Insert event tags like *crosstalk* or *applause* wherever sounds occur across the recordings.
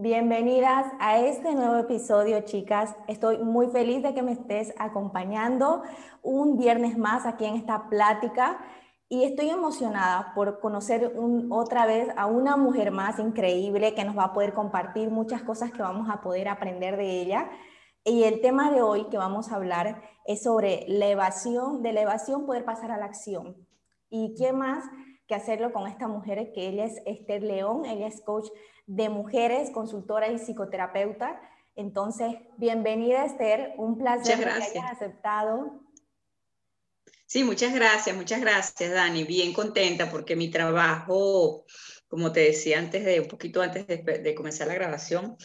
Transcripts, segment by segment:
Bienvenidas a este nuevo episodio, chicas. Estoy muy feliz de que me estés acompañando un viernes más aquí en esta plática y estoy emocionada por conocer otra vez a una mujer más increíble que nos va a poder compartir muchas cosas que vamos a poder aprender de ella. Y el tema de hoy que vamos a hablar es sobre la evasión, de la evasión poder pasar a la acción. ¿Y qué más que hacerlo con esta mujer que ella es Esther León, ella es coach de mujeres, consultora y psicoterapeuta. Entonces, bienvenida Esther, un placer que hayas aceptado. Sí, muchas gracias, muchas gracias Dani, bien contenta porque mi trabajo, como te decía antes de un poquito antes de, de comenzar la grabación,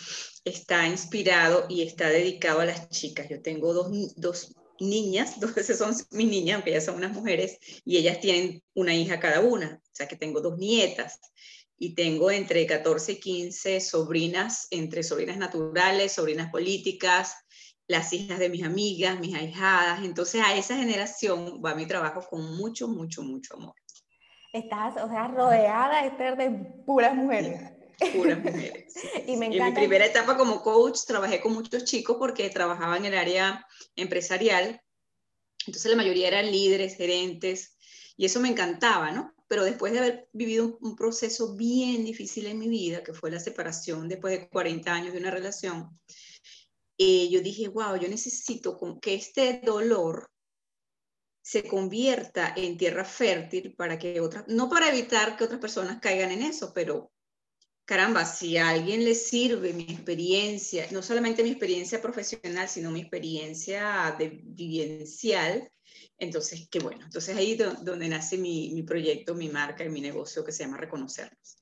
está inspirado y está dedicado a las chicas. Yo tengo dos, dos niñas, *laughs* dos veces son mis niñas, aunque ellas son unas mujeres, y ellas tienen una hija cada una, o sea que tengo dos nietas y tengo entre 14 y 15 sobrinas, entre sobrinas naturales, sobrinas políticas, las hijas de mis amigas, mis ahijadas. Entonces a esa generación va mi trabajo con mucho, mucho, mucho amor. Estás, o sea, rodeada, Esther, de puras mujeres. puras mujeres. *laughs* y me encanta. En mi primera etapa como coach trabajé con muchos chicos porque trabajaba en el área empresarial. Entonces la mayoría eran líderes, gerentes, y eso me encantaba, ¿no? Pero después de haber vivido un, proceso bien difícil en mi vida, que fue la separación después de 40 años de una relación, eh, yo dije, wow, yo necesito que este dolor se convierta en tierra fértil para que otras, no para evitar que otras personas caigan en eso, pero caramba, si a alguien le sirve mi experiencia, no solamente mi experiencia profesional, sino mi experiencia de vivencial, entonces, qué bueno. Entonces ahí es donde nace mi, mi proyecto, mi marca y mi negocio que se llama Reconocernos.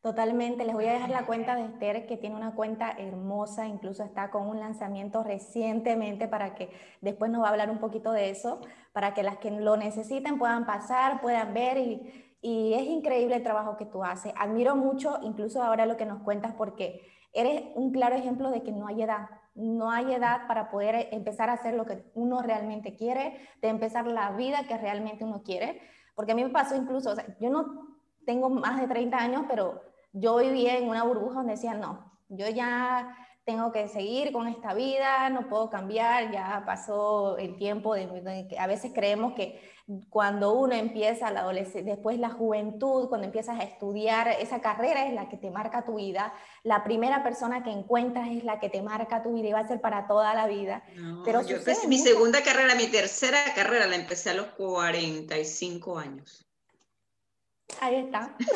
Totalmente, les voy a dejar la cuenta de Esther, que tiene una cuenta hermosa, incluso está con un lanzamiento recientemente para que después nos va a hablar un poquito de eso, para que las que lo necesiten puedan pasar, puedan ver y, y es increíble el trabajo que tú haces. Admiro mucho, incluso ahora lo que nos cuentas, porque eres un claro ejemplo de que no hay edad no hay edad para poder empezar a hacer lo que uno realmente quiere, de empezar la vida que realmente uno quiere. Porque a mí me pasó incluso, yo no tengo más de 30 años, pero yo vivía en una burbuja donde decía, no, yo ya tengo que seguir con esta vida, no puedo cambiar, ya pasó el tiempo de, a veces creemos que cuando uno empieza la adolescencia, después la juventud, cuando empiezas a estudiar, esa carrera es la que te marca tu vida, la primera persona que encuentras es la que te marca tu vida y va a ser para toda la vida. Pero yo empecé mi segunda carrera, mi tercera carrera la empecé a los 45 años. Ahí está. *laughs*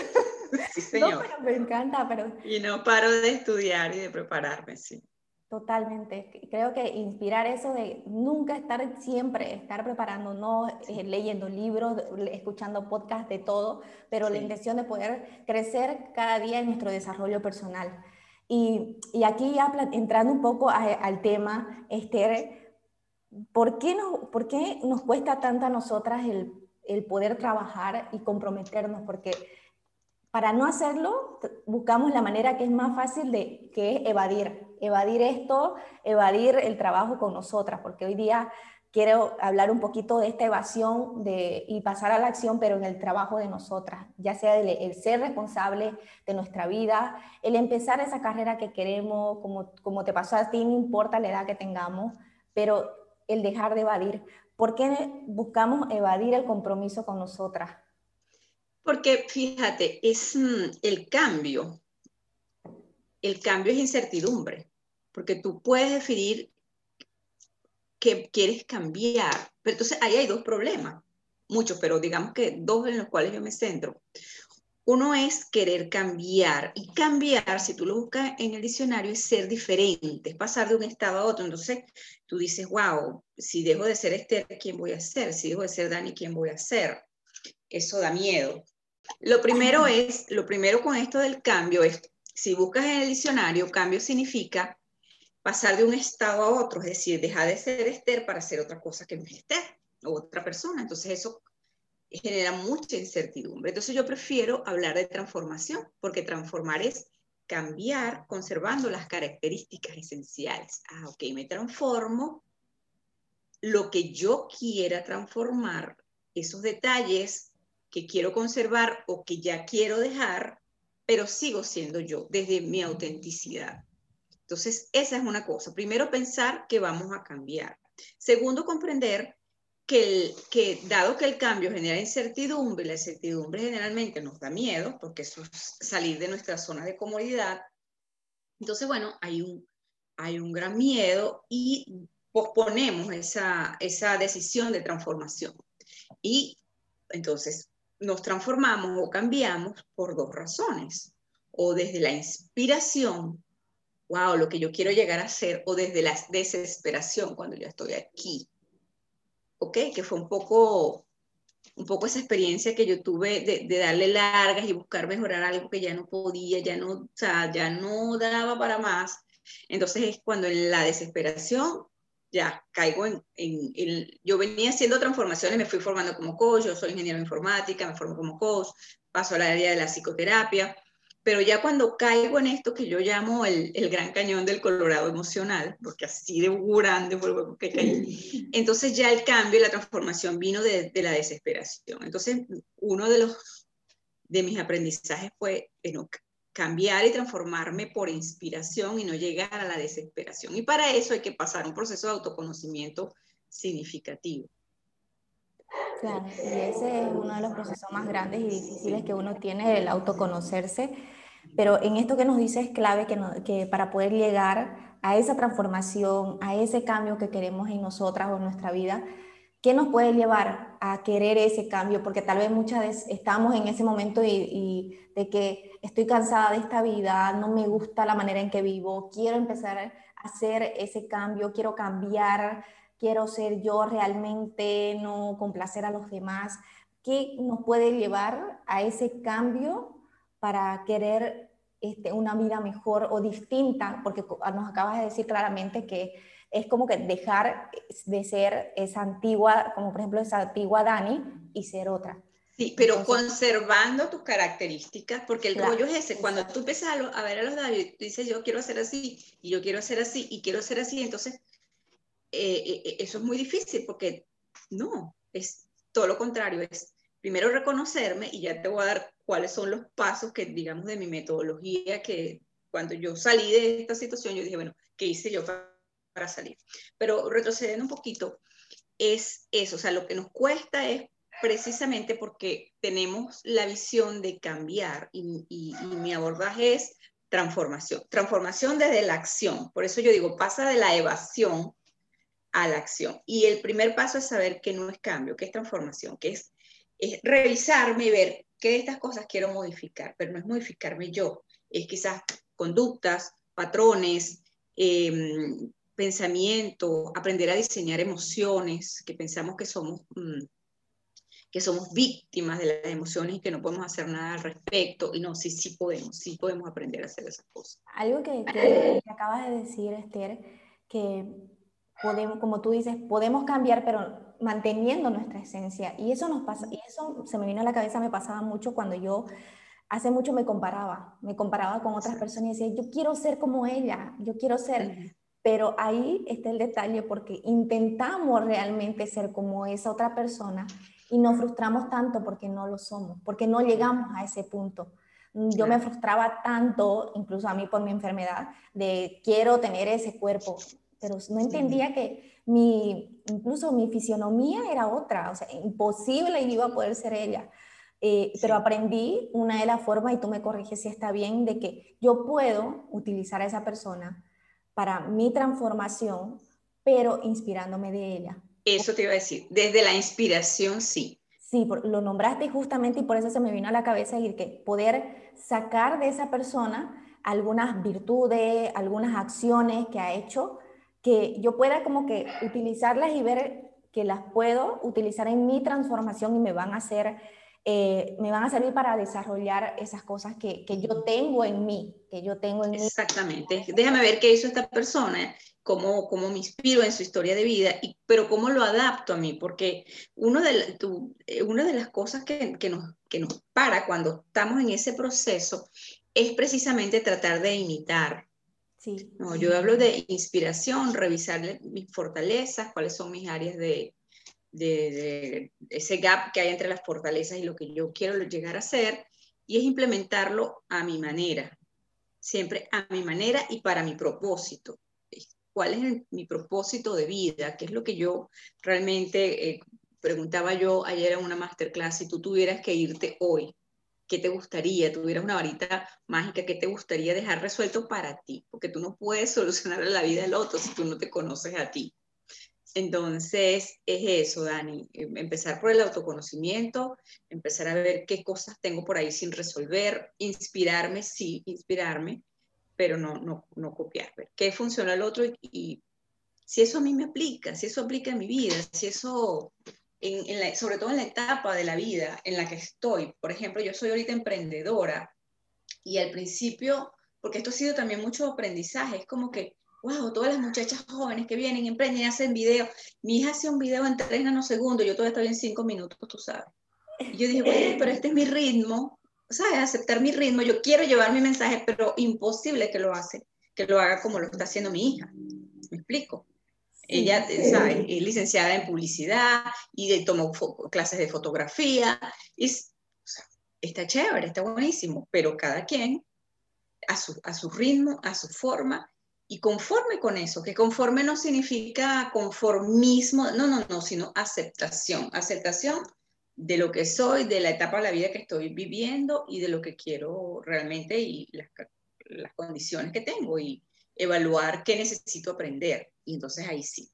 Sí, señor. me encanta, pero... Y no paro de estudiar y de prepararme, sí. Totalmente. Creo que inspirar eso de nunca estar siempre, estar preparando, no eh, leyendo libros, escuchando podcasts de todo, pero la intención de poder crecer cada día en nuestro desarrollo personal. Y, y aquí ya entrando un poco al tema, Esther, ¿por qué, nos, ¿por qué nos cuesta tanto a nosotras el, el poder trabajar y comprometernos? Porque para no hacerlo, buscamos la manera que es más fácil de, que es evadir, evadir esto, evadir el trabajo con nosotras, porque hoy día quiero hablar un poquito de esta evasión de, y pasar a la acción, pero en el trabajo de nosotras, ya sea el, ser responsable de nuestra vida, el empezar esa carrera que queremos, como, como te pasó a ti, no importa la edad que tengamos, pero el dejar de evadir. ¿Por qué buscamos evadir el compromiso con nosotras? Porque fíjate, es mm, el cambio. El cambio es incertidumbre, porque tú puedes definir que quieres cambiar. Pero entonces ahí hay dos problemas, muchos, pero digamos que dos en los cuales yo me centro. Uno es querer cambiar y cambiar, si tú lo buscas en el diccionario, es ser diferente, es pasar de un estado a otro. Entonces tú dices, wow, si dejo de ser Esther, ¿quién voy a ser? Si dejo de ser Dani, ¿quién voy a ser? Eso da miedo. Lo primero es, lo primero con esto del cambio es, si buscas en el diccionario, cambio significa pasar de un estado a otro, es decir, dejar de ser Esther para ser otra cosa que no es Esther o otra persona. Entonces eso genera mucha incertidumbre. Entonces yo prefiero hablar de transformación, porque transformar es cambiar conservando las características esenciales. Ah, ok, me transformo. Lo que yo quiera transformar, esos detalles que quiero conservar o que ya quiero dejar, pero sigo siendo yo desde mi autenticidad. Entonces, esa es una cosa. Primero, pensar que vamos a cambiar. Segundo, comprender que, dado que el cambio genera incertidumbre, la incertidumbre generalmente nos da miedo, porque eso es salir de nuestra zona de comodidad. Entonces, bueno, hay un, hay un gran miedo y posponemos esa, esa decisión de transformación. Y entonces nos transformamos o cambiamos por dos razones. O desde la inspiración, wow, lo que yo quiero llegar a ser, o desde la desesperación cuando yo estoy aquí. ¿Ok? Que fue un poco, un poco esa experiencia que yo tuve de, darle largas y buscar mejorar algo que ya no podía, ya no, o sea, ya no daba para más. Entonces es cuando en la desesperación ya caigo en, en, yo venía haciendo transformaciones, me fui formando como coach, yo soy ingeniero de informática, me formo como coach, paso al área de la psicoterapia, pero ya cuando caigo en esto que yo llamo el, el gran cañón del Colorado emocional, porque así de grande fue el que caí, entonces ya el cambio y la transformación vino de, de la desesperación. Entonces, uno de los de mis aprendizajes fue, bueno, cambiar y transformarme por inspiración y no llegar a la desesperación. Y para eso hay que pasar un proceso de autoconocimiento significativo. Claro, y ese es uno de los procesos más grandes y difíciles que uno tiene, el autoconocerse. Pero en esto que nos dice es clave que, que para poder llegar a esa transformación, a ese cambio que queremos en nosotras o en nuestra vida, ¿Qué nos puede llevar a querer ese cambio? Porque tal vez muchas veces estamos en ese momento y, de que estoy cansada de esta vida, no me gusta la manera en que vivo, quiero empezar a hacer ese cambio, quiero cambiar, quiero ser yo realmente, no complacer a los demás. ¿Qué nos puede llevar a ese cambio para querer este, una vida mejor o distinta? Porque nos acabas de decir claramente que es como que dejar de ser esa antigua, como por ejemplo esa antigua Dani y ser otra. Sí, pero conservando tus características, porque el rollo es ese, cuando tú empiezas a, ver a los David, dices yo quiero hacer así, y yo quiero hacer así, y quiero hacer así, entonces eh, eh, eh, eso es muy difícil, porque no, es todo lo contrario, es primero reconocerme y ya te voy a dar cuáles son los pasos que, digamos, de mi metodología, que cuando yo salí de esta situación, yo dije, bueno, ¿qué hice yo para salir. Pero retrocediendo un poquito, es eso, o sea, lo que nos cuesta es precisamente porque tenemos la visión de cambiar y, y, mi abordaje es transformación, transformación desde la acción. Por eso yo digo, pasa de la evasión a la acción. Y el primer paso es saber que no es cambio, que es transformación, que es, es revisarme y ver qué de estas cosas quiero modificar, pero no es modificarme yo, es quizás conductas, patrones, eh, pensamiento, aprender a diseñar emociones, que pensamos que somos, mm, que somos víctimas de las emociones y que no podemos hacer nada al respecto. Y no, sí, sí podemos, sí podemos aprender a hacer esas cosas. Algo que, que, acabas de decir, Esther, que podemos, como tú dices, podemos cambiar, pero manteniendo nuestra esencia. Y eso nos pasa, y eso se me vino a la cabeza, me pasaba mucho cuando yo hace mucho me comparaba, me comparaba con otras personas y decía, yo quiero ser como ella, yo quiero ser, pero ahí está el detalle porque intentamos realmente ser como esa otra persona y nos frustramos tanto porque no lo somos, porque no llegamos a ese punto. Yo me frustraba tanto, incluso a mí por mi enfermedad, de quiero tener ese cuerpo, pero no entendía que mi, incluso mi fisionomía era otra, o sea, imposible iba a poder ser ella. Eh, pero aprendí una de las formas, y tú me corriges si está bien, de que yo puedo utilizar a esa persona para mi transformación, pero inspirándome de ella. Eso te iba a decir, desde la inspiración sí. Sí, lo nombraste justamente y por eso se me vino a la cabeza el que poder sacar de esa persona algunas virtudes, algunas acciones que ha hecho, que yo pueda como que utilizarlas y ver que las puedo utilizar en mi transformación y me van a hacer eh, me van a servir para desarrollar esas cosas que, que, yo tengo en mí, que yo tengo en mí. Exactamente. Déjame ver qué hizo esta persona, cómo, cómo me inspiro en su historia de vida, y, pero cómo lo adapto a mí, porque uno de, eh, una de las cosas que, que, nos, que nos para cuando estamos en ese proceso es precisamente tratar de imitar. Sí. No, yo hablo de inspiración, revisar mis fortalezas, cuáles son mis áreas de, de, ese gap que hay entre las fortalezas y lo que yo quiero llegar a ser, y es implementarlo a mi manera, siempre a mi manera y para mi propósito. ¿Cuál es mi propósito de vida? ¿Qué es lo que yo realmente, eh, preguntaba yo ayer en una masterclass, si tú tuvieras que irte hoy, ¿qué te gustaría? Tuvieras una varita mágica, ¿qué te gustaría dejar resuelto para ti? Porque tú no puedes *laughs* solucionar la vida del otro si tú no te conoces a ti. Entonces, es eso, Dani, em, empezar por el autoconocimiento, empezar a ver qué cosas tengo por ahí sin resolver, inspirarme, sí, inspirarme, pero no, no, no copiar, ver qué funciona el otro y, si eso a mí me aplica, si eso aplica en mi vida, si eso, sobre todo en la etapa de la vida en la que estoy. Por ejemplo, yo soy ahorita emprendedora y al principio, porque esto ha sido también mucho aprendizaje, es como que wow, todas las muchachas jóvenes que vienen, emprenden hacen videos. Mi hija hace un video en tres nanosegundos, yo todavía estoy en cinco minutos, tú sabes. Y yo dije, bueno, pero este es mi ritmo, ¿sabes? Aceptar mi ritmo, yo quiero llevar mi mensaje, pero imposible que lo hace, que lo haga como lo está haciendo mi hija. ¿Me explico? Ella, ¿sabes? Es licenciada en publicidad y tomó clases de fotografía. Y, está chévere, está buenísimo, pero cada quien a su, a su ritmo, a su forma, y conforme con eso, que conforme no significa conformismo, no, no, no, sino aceptación, aceptación de lo que soy, de la etapa de la vida que estoy viviendo y de lo que quiero realmente y las, las condiciones que tengo y evaluar qué necesito aprender. Y entonces ahí sí.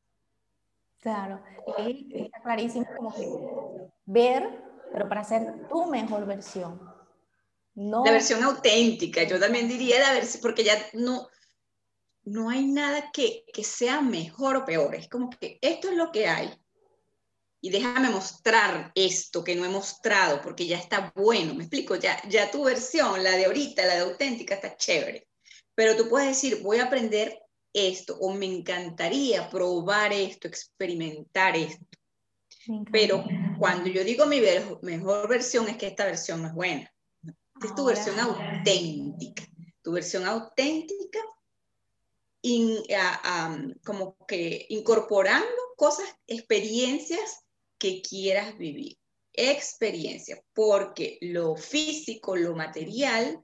Claro, y está clarísimo como que ver, pero para ser tu mejor versión. No. La versión auténtica, yo también diría la versión, porque ya no, no hay nada que, sea mejor o peor. Es como que esto es lo que hay. Y déjame mostrar esto que no he mostrado, porque ya está bueno. Me explico, ya, ya tu versión, la de ahorita, la de auténtica, está chévere. Pero tú puedes decir, voy a aprender esto, o me encantaría probar esto, experimentar esto. Pero cuando yo digo mi mejor versión, es que esta versión no es buena. es tu versión auténtica. Tu versión auténtica como que incorporando cosas, experiencias que quieras vivir. Experiencia, porque lo físico, lo material,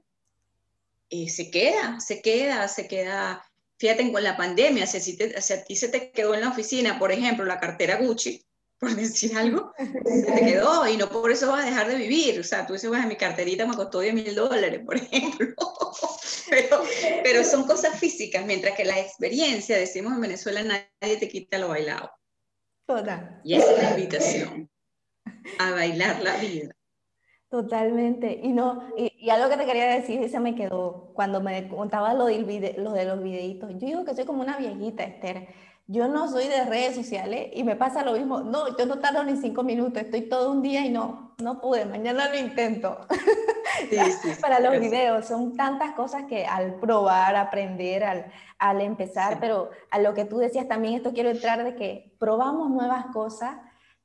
eh, se queda, se queda, se queda. Fíjate, con la pandemia, si, si, a ti se te quedó en la oficina, por ejemplo, la cartera Gucci, *laughs* por decir algo, se te *laughs* quedó y no por eso vas a dejar de vivir. O sea, tú dices, bueno, mi carterita me costó 10 mil dólares, *laughs* por ejemplo. pero, pero son cosas físicas, mientras que la experiencia, decimos en Venezuela, nadie te quita lo bailado. Toda. Y esa es la invitación, a bailar la vida. Totalmente. Y no, y, algo que te quería decir, y se me quedó cuando me contaba lo, del lo de los videitos. Yo digo que soy como una viejita, Esther yo no soy de redes sociales y me pasa lo mismo. No, yo no tardo ni cinco minutos, estoy todo un día y no, no pude, mañana lo intento. *laughs* Para los videos, son tantas cosas que al probar, aprender, al, al empezar, pero a lo que tú decías también, esto quiero entrar de que probamos nuevas cosas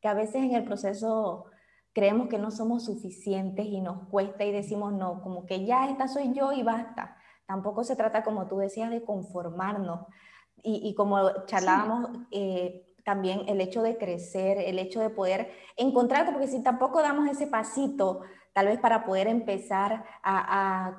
que a veces en el proceso creemos que no somos suficientes y nos cuesta y decimos no, como que ya esta soy yo y basta. Tampoco se trata, como tú decías, de conformarnos y, como charlábamos, eh, también el hecho de crecer, el hecho de poder encontrarte, porque si tampoco damos ese pasito, tal vez para poder empezar a,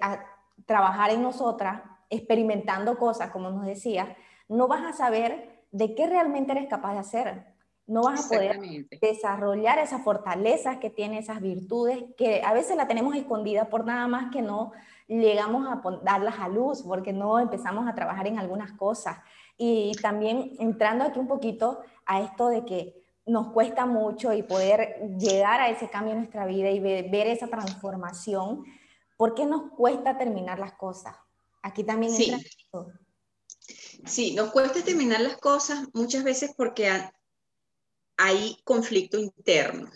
a trabajar en nosotras, experimentando cosas, como nos decía, no vas a saber de qué realmente eres capaz de hacer. No vas a poder desarrollar esas fortalezas que tiene, esas virtudes, que a veces la tenemos escondida por nada más que no llegamos a darlas a luz porque no empezamos a trabajar en algunas cosas. Y también entrando aquí un poquito a esto de que nos cuesta mucho y poder llegar a ese cambio en nuestra vida y ver, esa transformación, ¿por qué nos cuesta terminar las cosas? Aquí también sí. Sí, nos cuesta terminar las cosas muchas veces porque hay conflicto interno.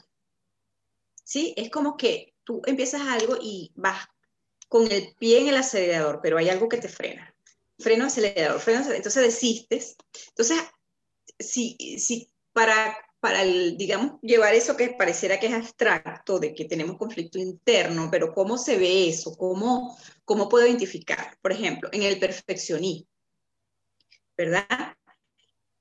¿sí? Es como que tú empiezas algo y vas con el pie en el acelerador, pero hay algo que te frena. Freno, acelerador, freno, acelerador. Entonces desistes. Entonces, si, si para, para el, digamos, llevar eso que pareciera que es abstracto, de que tenemos conflicto interno, pero ¿cómo se ve eso? ¿Cómo, cómo puedo identificar? Por ejemplo, en el perfeccionismo, ¿verdad?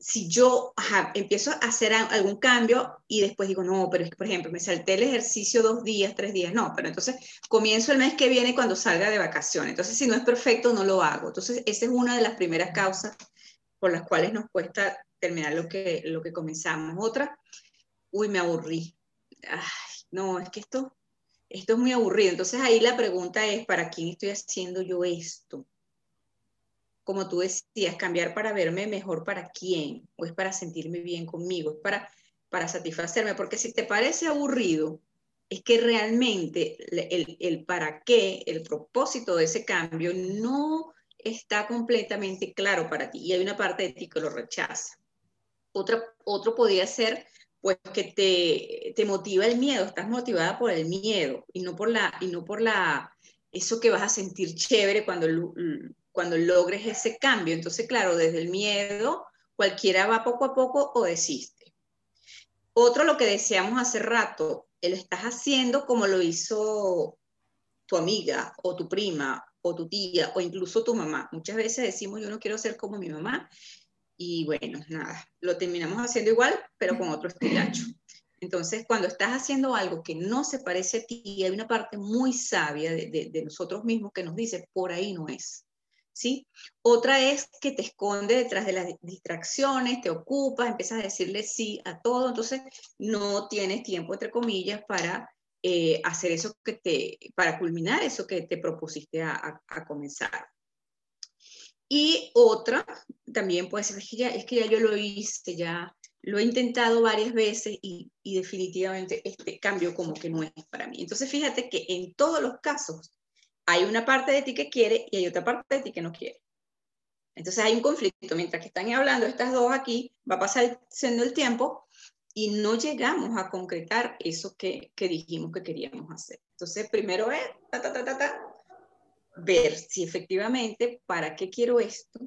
Si yo empiezo a hacer algún cambio y después digo, no, pero es que, por ejemplo, me salté el ejercicio dos días, tres días, no, pero entonces comienzo el mes que viene cuando salga de vacaciones. Entonces, si no es perfecto, no lo hago. Entonces, esa es una de las primeras causas por las cuales nos cuesta terminar lo que, lo que comenzamos. Otra, uy, me aburrí. No, es que esto, esto es muy aburrido. Entonces, ahí la pregunta es, ¿para quién estoy haciendo yo esto? Como tú decías, cambiar para verme mejor para quién, o es para sentirme bien conmigo, es para, para satisfacerme, porque si te parece aburrido, es que realmente el, el para qué, el propósito de ese cambio no está completamente claro para ti y hay una parte de ti que lo rechaza. Otra, otro podría ser pues que te, te, motiva el miedo, estás motivada por el miedo y no por la, y no por la, eso que vas a sentir chévere cuando cuando logres ese cambio. Entonces, claro, desde el miedo, cualquiera va poco a poco o desiste. Otro, lo que decíamos hace rato, lo estás haciendo como lo hizo tu amiga o tu prima o tu tía o incluso tu mamá. Muchas veces decimos, yo no quiero ser como mi mamá. Y bueno, nada, lo terminamos haciendo igual, pero con otro estilacho. Entonces, cuando estás haciendo algo que no se parece a ti, hay una parte muy sabia de, de nosotros mismos que nos dice, por ahí no es. ¿Sí? Otra es que te esconde detrás de las distracciones, te ocupas, empiezas a decirle sí a todo, entonces no tienes tiempo, entre comillas, para eh, hacer eso que te, para culminar eso que te propusiste a, comenzar. Y otra también puede ser, es que, ya, es que ya yo lo hice, ya lo he intentado varias veces y, y definitivamente este cambio como que no es para mí. Entonces fíjate que en todos los casos hay una parte de ti que quiere y hay otra parte de ti que no quiere. Entonces hay un conflicto. Mientras que están hablando estas dos aquí, va a pasar siendo el tiempo y no llegamos a concretar eso que, dijimos que queríamos hacer. Entonces, primero es ta, ta, ver si efectivamente, ¿para qué quiero esto?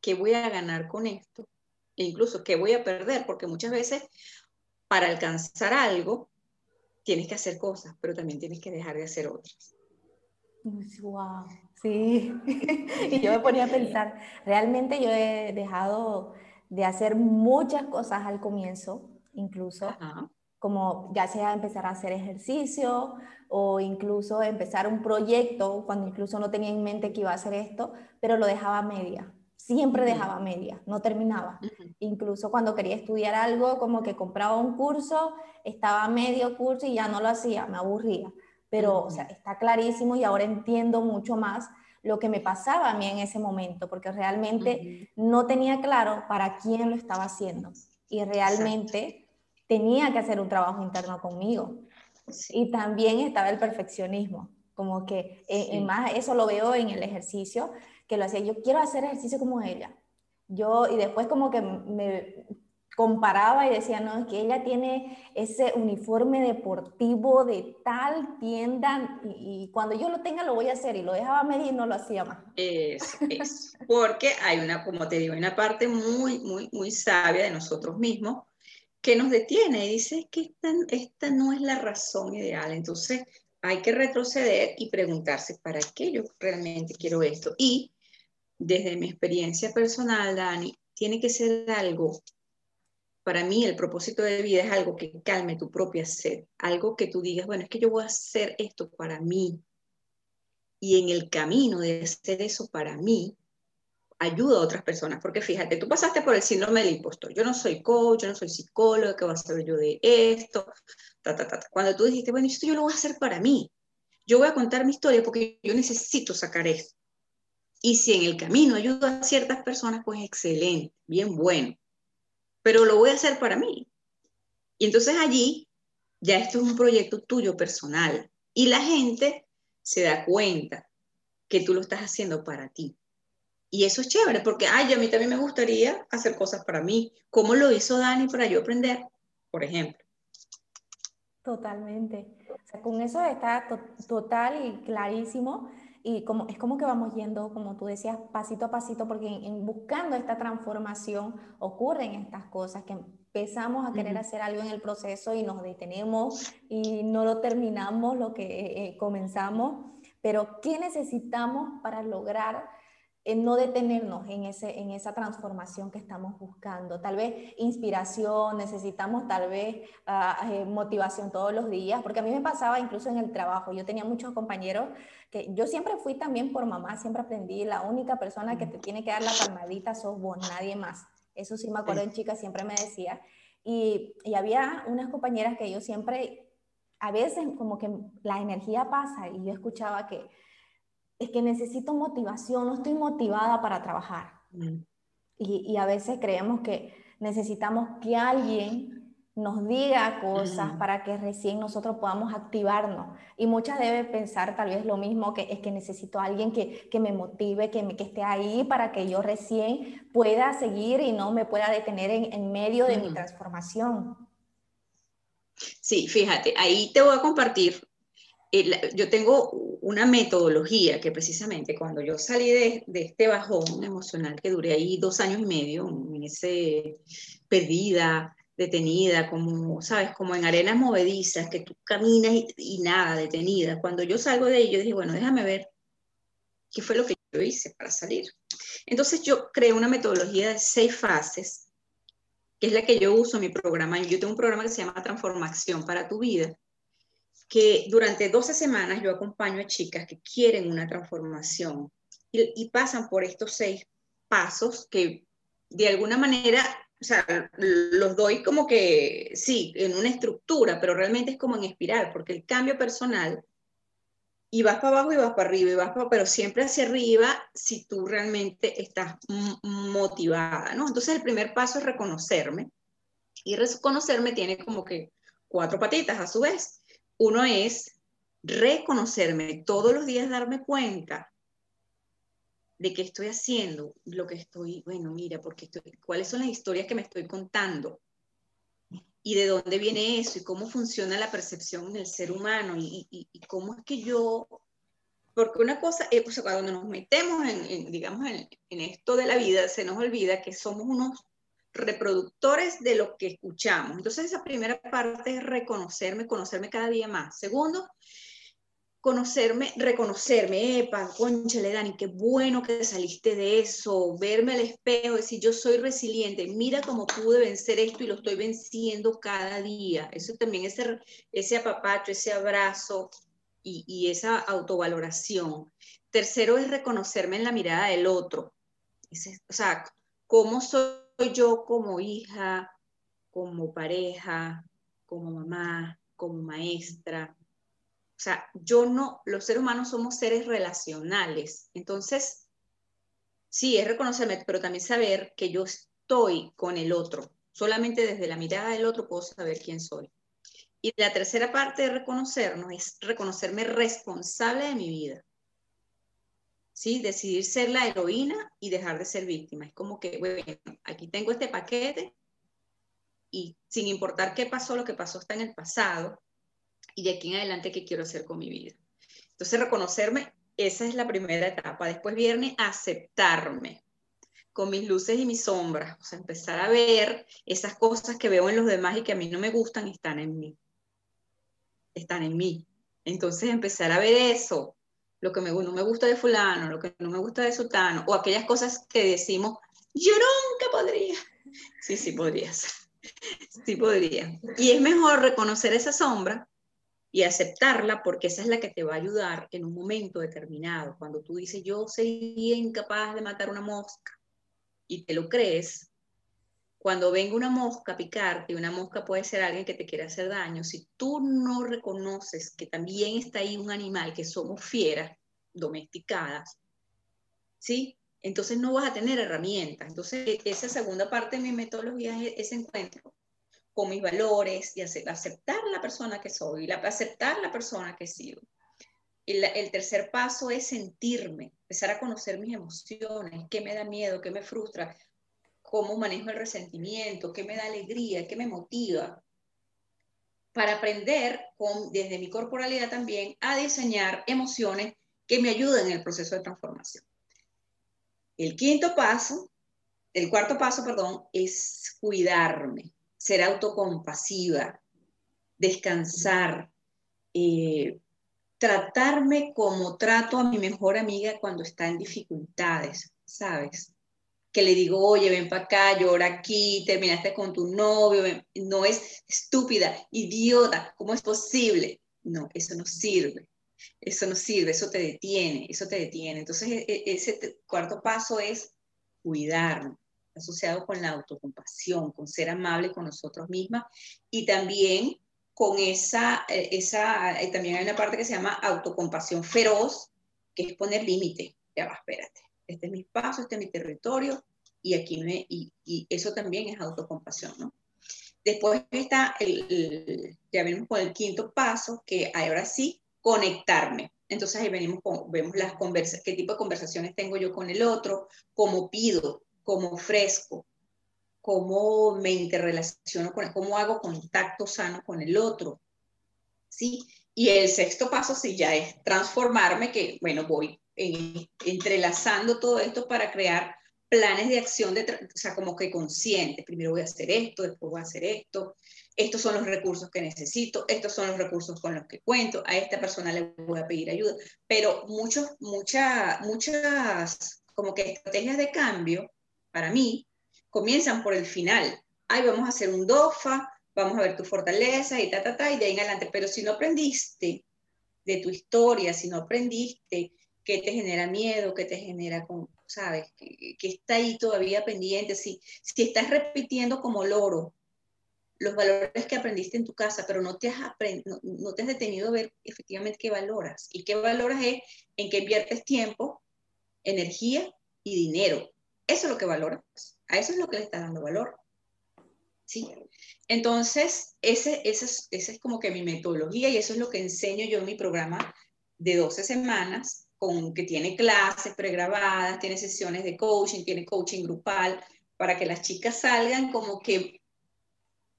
¿Qué voy a ganar con esto? E incluso, ¿qué voy a perder? Porque muchas veces, para alcanzar algo, tienes que hacer cosas, pero también tienes que dejar de hacer otras. Wow, sí. *laughs* y yo me ponía a pensar, realmente yo he dejado de hacer muchas cosas al comienzo, incluso, como ya sea empezar a hacer ejercicio o incluso empezar un proyecto cuando incluso no tenía en mente que iba a hacer esto, pero lo dejaba a media. Siempre dejaba media, no terminaba. Incluso cuando quería estudiar algo, como que compraba un curso, estaba a medio curso y ya no lo hacía, me aburría pero o sea, está clarísimo y ahora entiendo mucho más lo que me pasaba a mí en ese momento, porque realmente no tenía claro para quién lo estaba haciendo y realmente tenía que hacer un trabajo interno conmigo. Y también estaba el perfeccionismo, como que eh, más eso lo veo en el ejercicio, que lo hacía, yo quiero hacer ejercicio como ella. Yo, y después como que me comparaba y decía, no, es que ella tiene ese uniforme deportivo de tal tienda y, cuando yo lo tenga lo voy a hacer y lo dejaba medir y no lo hacía más. Es, es, porque hay una, como te digo, una parte muy, muy, muy sabia de nosotros mismos que nos detiene y dice que esta, esta no es la razón ideal. Entonces hay que retroceder y preguntarse, ¿para qué yo realmente quiero esto? Y desde mi experiencia personal, Dani, tiene que ser algo para mí el propósito de vida es algo que calme tu propia sed, algo que tú digas, bueno, es que yo voy a hacer esto para mí. Y en el camino de hacer eso para mí, ayuda a otras personas. Porque fíjate, tú pasaste por el síndrome del impostor. Yo no soy coach, yo no soy psicólogo, ¿qué voy a saber yo de esto? Cuando tú dijiste, bueno, esto yo lo voy a hacer para mí. Yo voy a contar mi historia porque yo necesito sacar esto. Y si en el camino ayuda a ciertas personas, pues excelente, bien bueno pero lo voy a hacer para mí. Y entonces allí ya esto es un proyecto tuyo personal y la gente se da cuenta que tú lo estás haciendo para ti. Y eso es chévere porque, ay, a mí también me gustaría hacer cosas para mí. ¿Cómo lo hizo Dani para yo aprender? Por ejemplo. Totalmente. Con eso está total y clarísimo y como, es como que vamos yendo, como tú decías, pasito a pasito, porque en, buscando esta transformación ocurren estas cosas, que empezamos a querer hacer algo en el proceso y nos detenemos y no lo terminamos lo que eh, eh, comenzamos, pero ¿qué necesitamos para lograr no detenernos en, ese, en esa transformación que estamos buscando. Tal vez inspiración, necesitamos tal vez ah, eh, motivación todos los días, porque a mí me pasaba incluso en el trabajo. Yo tenía muchos compañeros que yo siempre fui también por mamá, siempre aprendí, la única persona que te tiene que dar la palmadita sos vos, nadie más. Eso sí me acuerdo en chica, siempre me decía. Y, y había unas compañeras que yo siempre, a veces como que la energía pasa y yo escuchaba que es que necesito motivación, no estoy motivada para trabajar. Mm. Y, a veces creemos que necesitamos que alguien nos diga cosas para que recién nosotros podamos activarnos. Y muchas deben pensar tal vez lo mismo, que es que necesito a alguien que, me motive, que, me, que esté ahí para que yo recién pueda seguir y no me pueda detener en, medio de mi transformación. Sí, fíjate, ahí te voy a compartir yo tengo una metodología que precisamente cuando yo salí de, este bajón emocional que duré ahí dos años y medio, en ese perdida, detenida, como, sabes, como en arenas movedizas, que tú caminas y, nada, detenida. Cuando yo salgo de ahí, yo dije, bueno, déjame ver qué fue lo que yo hice para salir. Entonces yo creé una metodología de seis fases, que es la que yo uso en mi programa. Yo tengo un programa que se llama Transformación para tu vida que durante 12 semanas yo acompaño a chicas que quieren una transformación y, pasan por estos seis pasos que de alguna manera, o sea, los doy como que, sí, en una estructura, pero realmente es como en espiral, porque el cambio personal, y vas para abajo y vas para arriba, y vas para, pero siempre hacia arriba si tú realmente estás motivada, ¿no? Entonces el primer paso es reconocerme, y reconocerme tiene como que cuatro patitas a su vez. Uno es reconocerme todos los días, darme cuenta de qué estoy haciendo, lo que estoy, bueno, mira, porque cuáles son las historias que me estoy contando y de dónde viene eso y cómo funciona la percepción del ser humano y, cómo es que yo, porque una cosa, eh, pues, cuando nos metemos en, digamos, en, en, esto de la vida, se nos olvida que somos unos reproductores de lo que escuchamos. Entonces esa primera parte es reconocerme, conocerme cada día más. Segundo, conocerme, reconocerme, epa, conchale Dani, qué bueno que saliste de eso, verme al espejo, decir yo soy resiliente, mira cómo pude vencer esto y lo estoy venciendo cada día. Eso también, ese, ese apapacho, ese abrazo y, y esa autovaloración. Tercero es reconocerme en la mirada del otro. o sea, cómo soy yo como hija, como pareja, como mamá, como maestra. O sea, yo no, los seres humanos somos seres relacionales. Entonces, sí, es reconocerme, pero también saber que yo estoy con el otro. Solamente desde la mirada del otro puedo saber quién soy. Y la tercera parte de reconocernos es reconocerme responsable de mi vida. ¿Sí? Decidir ser la heroína y dejar de ser víctima. Es como que, bueno, aquí tengo este paquete y sin importar qué pasó, lo que pasó está en el pasado y de aquí en adelante qué quiero hacer con mi vida. Entonces, reconocerme, esa es la primera etapa. Después viene aceptarme con mis luces y mis sombras, o sea, empezar a ver esas cosas que veo en los demás y que a mí no me gustan, están en mí. Están en mí. Entonces, empezar a ver eso, lo que no me gusta de fulano, lo que no me gusta de sultano, o aquellas cosas que decimos, yo nunca podría. Sí, sí podrías. Sí podría. Y es mejor reconocer esa sombra y aceptarla porque esa es la que te va a ayudar en un momento determinado. Cuando tú dices, yo sería incapaz de matar una mosca y te lo crees, cuando venga una mosca a picarte, una mosca puede ser alguien que te quiere hacer daño, si tú no reconoces que también está ahí un animal, que somos fieras domesticadas, ¿sí? Entonces no vas a tener herramientas. Entonces e-, esa segunda parte de mi metodología es ese encuentro con mis valores y aceptar la persona que soy, la, aceptar la persona que sigo. Y el tercer paso es sentirme, empezar a conocer mis emociones, qué me da miedo, qué me frustra, cómo manejo el resentimiento, qué me da alegría, qué me motiva, para aprender con, desde mi corporalidad también a diseñar emociones que me ayuden en el proceso de transformación. El quinto paso, el cuarto paso, perdón, es cuidarme, ser autocompasiva, descansar, eh, tratarme como trato a mi mejor amiga cuando está en dificultades, ¿sabes? Que le digo, oye, ven para acá, llora aquí, terminaste con tu novio, no es estúpida, idiota, ¿cómo es posible? No, eso no sirve, eso no sirve, eso te detiene, eso te detiene. Entonces, e, e, ese cuarto paso es cuidarme, asociado con la autocompasión, con ser amable con nosotros mismas y también con esa, eh, esa, también hay una parte que se llama autocompasión feroz, que es poner límite. Ya va, espérate, este es mi espacio, este es mi territorio, y aquí me, y, eso también es autocompasión, ¿no? Después está el, ya venimos con el quinto paso, que ahora sí, conectarme. Entonces ahí venimos con, vemos las conversas, qué tipo de conversaciones tengo yo con el otro, cómo pido, cómo ofrezco, cómo me interrelaciono con cómo hago contacto sano con el otro. ¿Sí? Y el sexto paso sí ya es transformarme, que bueno, voy entrelazando todo esto para crear planes de acción, de, o sea, como que consciente. Primero voy a hacer esto, después voy a hacer esto. Estos son los recursos que necesito, estos son los recursos con los que cuento, a esta persona le voy a pedir ayuda. Pero muchos, muchas, muchas como que estrategias de cambio, para mí, comienzan por el final. Ay, vamos a hacer un DOFA, vamos a ver tu fortaleza y ta, ta, ta, y de ahí en adelante. Pero si no aprendiste de tu historia, si no aprendiste qué te genera miedo, qué te genera, ¿sabes? Que, está ahí todavía pendiente, si, si estás repitiendo como loro los valores que aprendiste en tu casa, pero no te has, no, no te has detenido a ver efectivamente qué valoras. Y qué valoras es en qué inviertes tiempo, energía y dinero. Eso es lo que valoras. A eso es lo que le está dando valor. ¿Sí? Entonces, ese, ese, es, ese es como que mi metodología y eso es lo que enseño yo en mi programa de 12 semanas, con, que tiene clases pregrabadas, tiene sesiones de coaching, tiene coaching grupal, para que las chicas salgan como que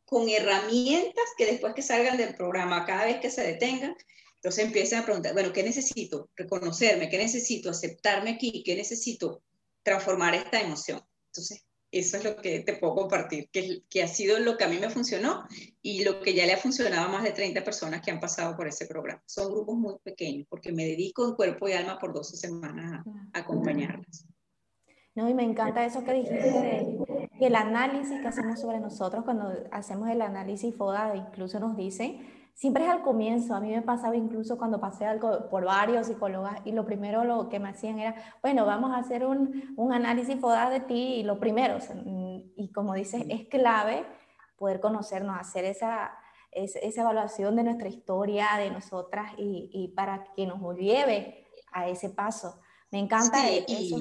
con herramientas que después que salgan del programa, cada vez que se detengan, entonces empiecen a preguntar, bueno, ¿qué necesito? Reconocerme, ¿qué necesito? Aceptarme aquí, ¿qué necesito? Transformar esta emoción. Entonces, eso es lo que te puedo compartir, que, que, ha sido lo que a mí me funcionó y lo que ya le ha funcionado a más de 30 personas que han pasado por ese programa. Son grupos muy pequeños porque me dedico en cuerpo y alma por 12 semanas a, acompañarlas. No, y me encanta eso que dijiste de que el análisis que hacemos sobre nosotros cuando hacemos el análisis FODA, incluso nos dicen siempre es al comienzo. A mí me pasaba incluso cuando pasé algo por varios psicólogos y lo primero lo que me hacían era, bueno, vamos a hacer un, un análisis FODA de ti y lo primero, y como dices, es clave poder conocernos, hacer esa, esa, evaluación de nuestra historia, de nosotras y, y, para que nos lleve a ese paso. Me encanta eso.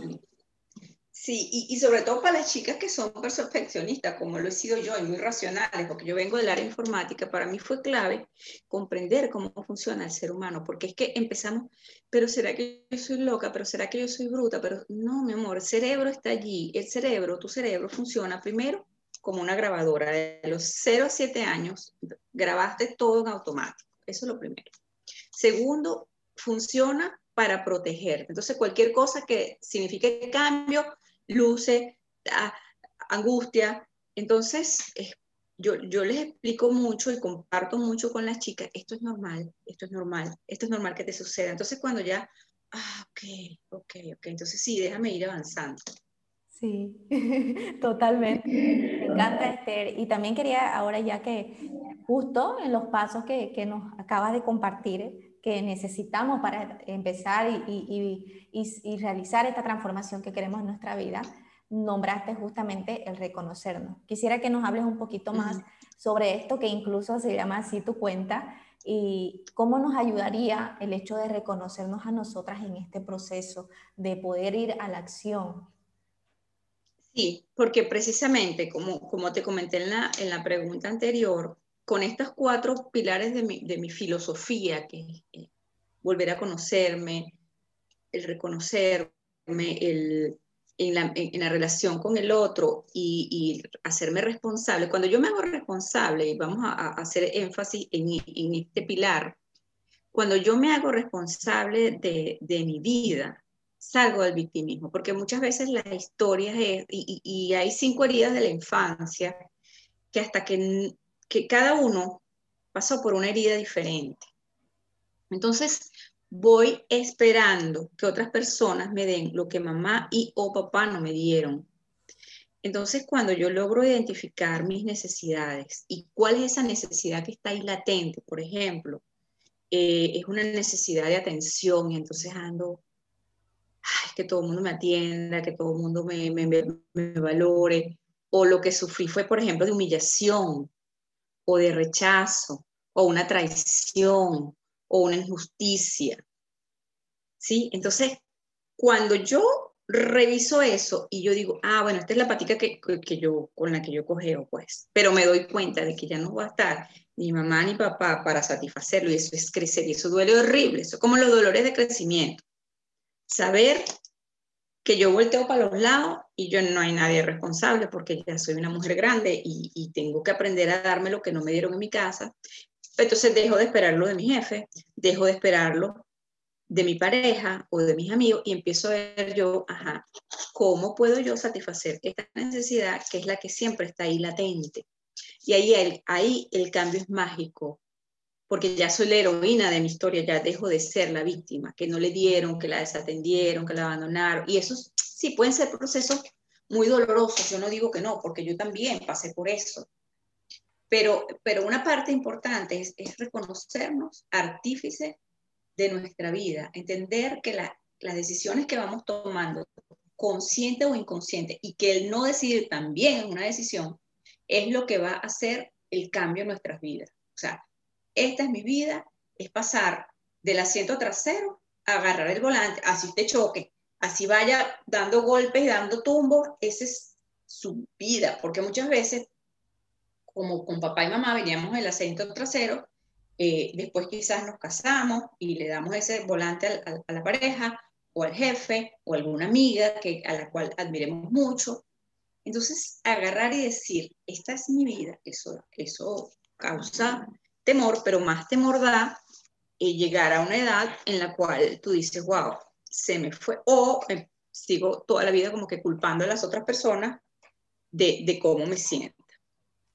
Sí, y, y, sobre todo para las chicas que son perfeccionistas, como lo he sido yo, y muy racionales, porque yo vengo del área informática, para mí fue clave comprender cómo funciona el ser humano, porque es que empezamos, pero será que yo soy loca, pero será que yo soy bruta, pero no, mi amor, el cerebro está allí, el cerebro, tu cerebro funciona primero como una grabadora, de los 0 a 7 años grabaste todo en automático, eso es lo primero. Segundo, funciona para proteger. Entonces, cualquier cosa que signifique cambio, luce, angustia. Entonces, yo, yo les explico mucho y comparto mucho con las chicas, esto es normal, esto es normal, esto es normal que te suceda. Entonces, cuando ya, ah, ok, ok, ok, entonces sí, déjame ir avanzando. Sí, *laughs* totalmente. Me encanta, Esther. Y también quería, ahora ya que justo en los pasos que, que nos acabas de compartir, que necesitamos para empezar y, y, realizar esta transformación que queremos en nuestra vida, nombraste justamente el reconocernos. Quisiera que nos hables un poquito más sobre esto, que incluso se llama así tu cuenta, y cómo nos ayudaría el hecho de reconocernos a nosotras en este proceso, de poder ir a la acción. Sí, porque precisamente, como, como te comenté en la, en la pregunta anterior, con estos cuatro pilares de mi, de mi filosofía, que es volver a conocerme, el reconocerme, el en la, en, la, relación con el otro y, hacerme responsable, cuando yo me hago responsable, y vamos a, hacer énfasis en, este pilar, cuando yo me hago responsable de, mi vida, salgo del victimismo, porque muchas veces las historias, es, y, hay cinco heridas de la infancia, que hasta que, que cada uno pasó por una herida diferente. Entonces, voy esperando que otras personas me den lo que mamá y o papá no me dieron. Entonces, cuando yo logro identificar mis necesidades y cuál es esa necesidad que está ahí latente, por ejemplo, eh, es una necesidad de atención y entonces ando, ay, que todo el mundo me atienda, que todo el mundo me, me, me valore, o lo que sufrí fue, por ejemplo, de humillación o de rechazo o una traición o una injusticia. ¿Sí? Entonces, cuando yo reviso eso y yo digo, ah, bueno, esta es la patica que, que, yo, con la que yo cogeo, pues, pero me doy cuenta de que ya no va a estar ni mamá ni papá para satisfacerlo y eso es crecer y eso duele horrible, eso es como los dolores de crecimiento. Saber que yo volteo para los lados y yo no hay nadie responsable porque ya soy una mujer grande y, y tengo que aprender a darme lo que no me dieron en mi casa entonces dejo de esperarlo de mi jefe, dejo de esperarlo de mi pareja o de mis amigos y empiezo a ver yo, ajá, ¿cómo puedo yo satisfacer esta necesidad que es la que siempre está ahí latente? Y ahí ahí el cambio es mágico, porque ya soy la heroína de mi historia, ya dejo de ser la víctima, que no le dieron, que la desatendieron, que la abandonaron. Y esos sí pueden ser procesos muy dolorosos, yo no digo que no, porque yo también pasé por eso. Pero, pero una parte importante es, reconocernos artífice de nuestra vida, entender que las decisiones que vamos tomando, consciente o inconsciente, y que el no decidir también es una decisión, es lo que va a hacer el cambio en nuestras vidas. O sea, esta es mi vida, es pasar del asiento trasero a agarrar el volante, así te choque, así vaya dando golpes dando tumbos, esa es su vida, porque muchas veces como con papá y mamá veníamos el asiento trasero, eh, después quizás nos casamos y le damos ese volante a, la pareja o al jefe o alguna amiga que, a la cual admiremos mucho. Entonces, agarrar y decir, esta es mi vida, eso, eso causa temor, pero más temor da y eh, llegar a una edad en la cual tú dices, wow, se me fue, o eh, sigo toda la vida como que culpando a las otras personas de, de cómo me siento.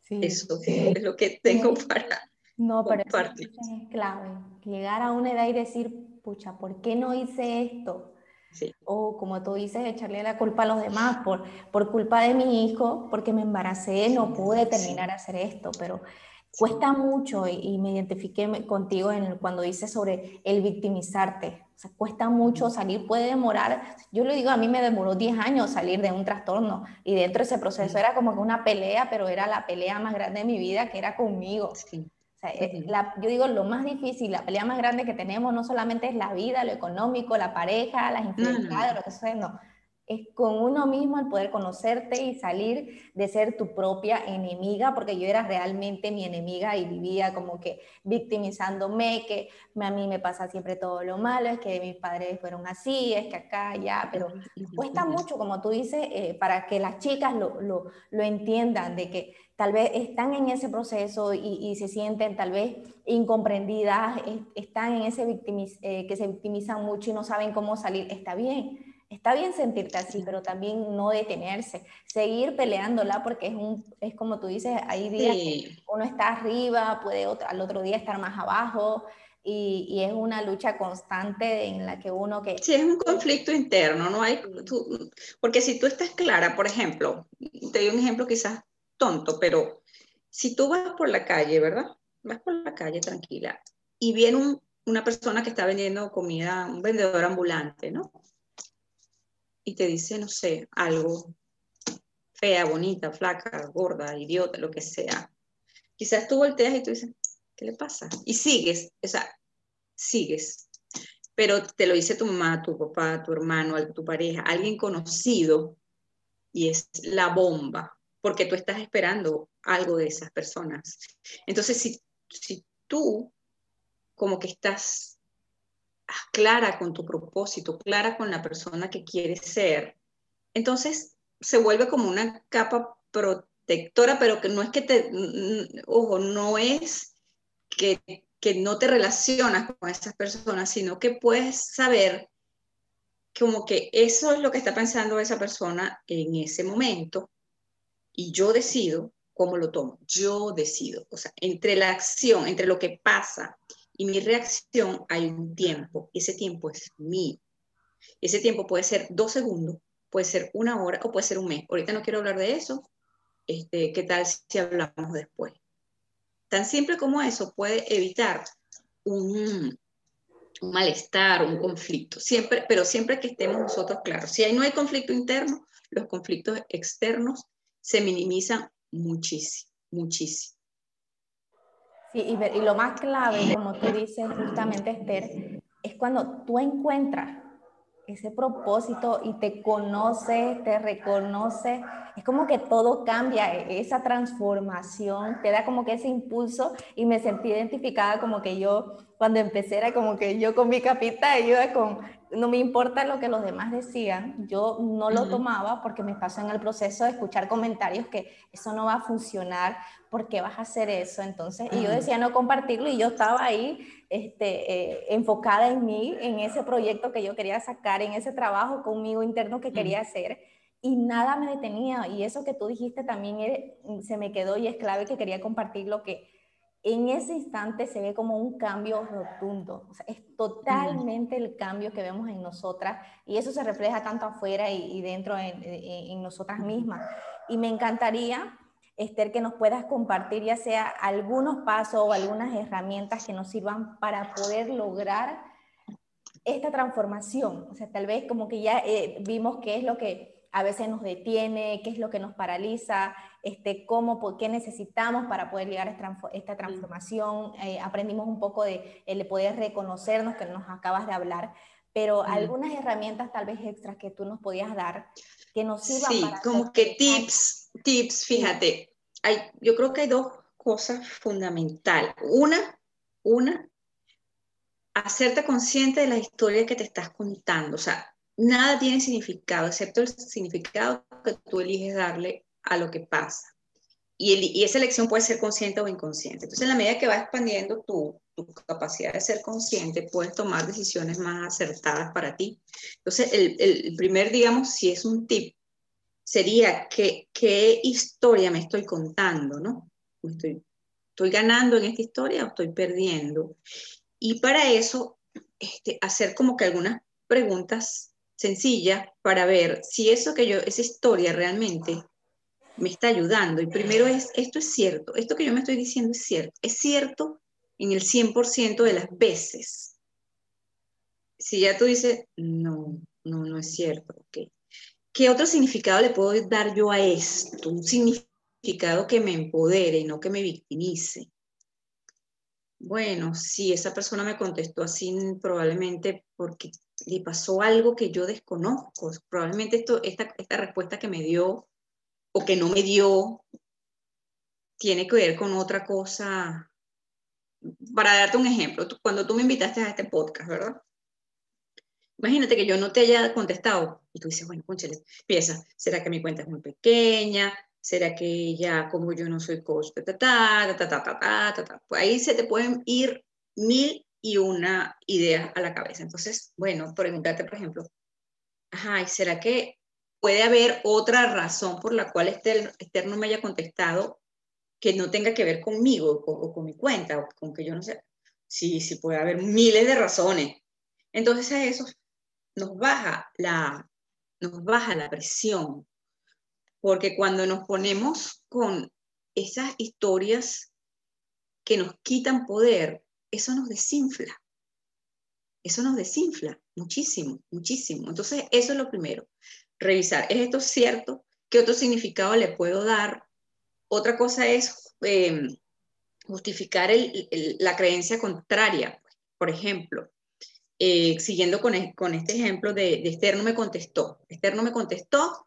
Eso es lo que tengo para no, pero es clave. Llegar a una edad y decir, pucha, ¿por qué no hice esto? O como tú dices, echarle la culpa a los demás por, por culpa de mi hijo, porque me embaracé, no pude terminar a hacer esto, pero cuesta mucho y, me identifiqué contigo en cuando dices sobre el victimizarte. O sea, cuesta mucho salir, puede demorar, yo le digo, a mí me demoró 10 años salir de un trastorno y dentro de ese proceso era como que una pelea, pero era la pelea más grande de mi vida que era conmigo. O sea, eh, yo digo, lo más difícil, la pelea más grande que tenemos no solamente es la vida, lo económico, la pareja, las infidelidades, lo que sea, no es con uno mismo el poder conocerte y salir de ser tu propia enemiga, porque yo era realmente mi enemiga y vivía como que victimizándome, que a mí me pasa siempre todo lo malo, es que mis padres fueron así, es que acá ya, pero cuesta mucho, como tú dices, eh, para que las chicas lo, lo, lo, entiendan, de que tal vez están en ese proceso y, se sienten tal vez incomprendidas, están en ese victimiz, eh, que se victimizan mucho y no saben cómo salir, está bien Está bien sentirte así, pero también no detenerse, seguir peleándola porque es, un, es como tú dices, hay días que uno está arriba, puede al otro día estar más abajo y, y, es una lucha constante en la que uno que... Sí, es un conflicto interno, no hay... porque si tú estás clara, por ejemplo, te doy un ejemplo quizás tonto, pero si tú vas por la calle, ¿verdad? Vas por la calle tranquila y viene una persona que está vendiendo comida, un vendedor ambulante, ¿no? Y te dice, no sé, algo fea, bonita, flaca, gorda, idiota, lo que sea, quizás tú volteas y tú dices, ¿qué le pasa? Y sigues, o sea, sigues. Pero te lo dice tu mamá, tu papá, tu hermano, tu pareja, alguien conocido, y es la bomba, porque tú estás esperando algo de esas personas. Entonces, si, si tú como que estás clara con tu propósito, clara con la persona que quieres ser, entonces se vuelve como una capa protectora, pero que no es que te, ojo, no es que, que no te relacionas con esas personas, sino que puedes saber como que eso es lo que está pensando esa persona en ese momento y yo decido cómo lo tomo. Yo decido. O sea, entre la acción, entre lo que pasa y mi reacción hay un tiempo. Ese tiempo es mío. Ese tiempo puede ser dos segundos, puede ser una hora o puede ser un mes. Ahorita no quiero hablar de eso. Este, ¿Qué tal si hablamos después? Tan simple como eso puede evitar un, un malestar, un conflicto, siempre, pero siempre que estemos nosotros claros. Si ahí no hay conflicto interno, los conflictos externos se minimizan muchísimo, muchísimo. Y, y lo más clave, como tú dices justamente, Esther, es cuando tú encuentras ese propósito y te conoce, te reconoce, es como que todo cambia, e, esa transformación te da como que ese impulso y me sentí identificada como que yo cuando empecé era como que yo con mi capita iba con, no me importa lo que los demás decían, yo no lo tomaba porque me pasó en el proceso de escuchar comentarios que eso no va a funcionar, ¿por qué vas a hacer eso? Entonces, y yo decía no compartirlo y yo estaba ahí este, eh, enfocada en mí, en ese proyecto que yo quería sacar, en ese trabajo conmigo interno que quería hacer y nada me detenía. Y eso que tú dijiste también se me quedó y es clave que quería compartir lo que en ese instante se ve como un cambio rotundo. es totalmente el cambio que vemos en nosotras y eso se refleja tanto afuera y, dentro en, nosotras mismas. Y me encantaría, Esther, que nos puedas compartir ya sea algunos pasos o algunas herramientas que nos sirvan para poder lograr esta transformación. O sea, tal vez como que ya eh, vimos qué es lo que a veces nos detiene, qué es lo que nos paraliza, este, cómo, por qué necesitamos para poder llegar a esta transformación. Eh, aprendimos un poco de el poder reconocernos, que nos acabas de hablar, pero algunas herramientas tal vez extras que tú nos podías dar que nos sirvan sí, como que tips, tips, fíjate, hay, yo creo que hay dos cosas fundamentales. Una, una, hacerte consciente de la historia que te estás contando, o sea, nada tiene significado, excepto el significado que tú eliges darle a lo que pasa. Y, esa elección puede ser consciente o inconsciente. Entonces, en la medida que vas expandiendo tu, capacidad de ser consciente, puedes tomar decisiones más acertadas para ti. Entonces, el, primer, digamos, si es un tip, sería que, qué historia me estoy contando, ¿no? Estoy, ¿Estoy ganando en esta historia o estoy perdiendo? Y para eso, este, hacer como que algunas preguntas sencilla para ver si eso que yo, esa historia realmente me está ayudando. Y primero es, esto es cierto, esto que yo me estoy diciendo es cierto, es cierto en el 100% de las veces. Si ya tú dices, no, no, no es cierto. ¿Qué otro significado le puedo dar yo a esto? Un significado que me empodere y no que me victimice. Bueno, si esa persona me contestó así, probablemente porque le pasó algo que yo desconozco. Probablemente esto, esta, esta respuesta que me dio o que no me dio tiene que ver con otra cosa. Para darte un ejemplo, cuando tú me invitaste a este podcast, ¿verdad? Imagínate que yo no te haya contestado y tú dices, bueno, conchale, piensa, ¿será que mi cuenta es muy pequeña? ¿Será que ya como yo no soy coach? Pues ahí se te pueden ir mil y una idea a la cabeza. Entonces, bueno, pregúntate, por ejemplo, ajá, ¿será que puede haber otra razón por la cual Esther, no me haya contestado que no tenga que ver conmigo o, con mi cuenta o con que yo no sé? Sí, sí puede haber miles de razones. Entonces a eso nos baja la, nos baja la presión, porque cuando nos ponemos con esas historias que nos quitan poder, eso nos desinfla. Eso nos desinfla muchísimo, muchísimo. Entonces, eso es lo primero. Revisar, ¿es esto cierto? ¿Qué otro significado le puedo dar? Otra cosa es em, justificar la creencia contraria. Por ejemplo, eh, siguiendo con, con, este ejemplo de, Esther no me contestó. Esther no me contestó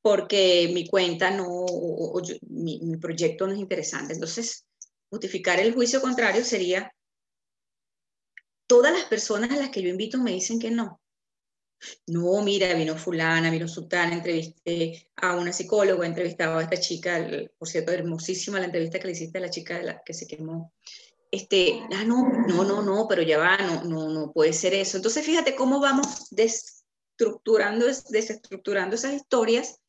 porque mi cuenta no, mi, mi proyecto no es interesante. Entonces, justificar el juicio contrario sería todas las personas a las que yo invito me dicen que no. No, mira, vino fulana, vino sultana, entrevisté a una psicóloga, entrevistaba a esta chica, por cierto, hermosísima la entrevista que le hiciste a la chica de la, que se quemó. Este, ah, no, no, no, no, pero ya va, no, no, no puede ser eso. Entonces, fíjate cómo vamos desestructurando, desestructurando esas historias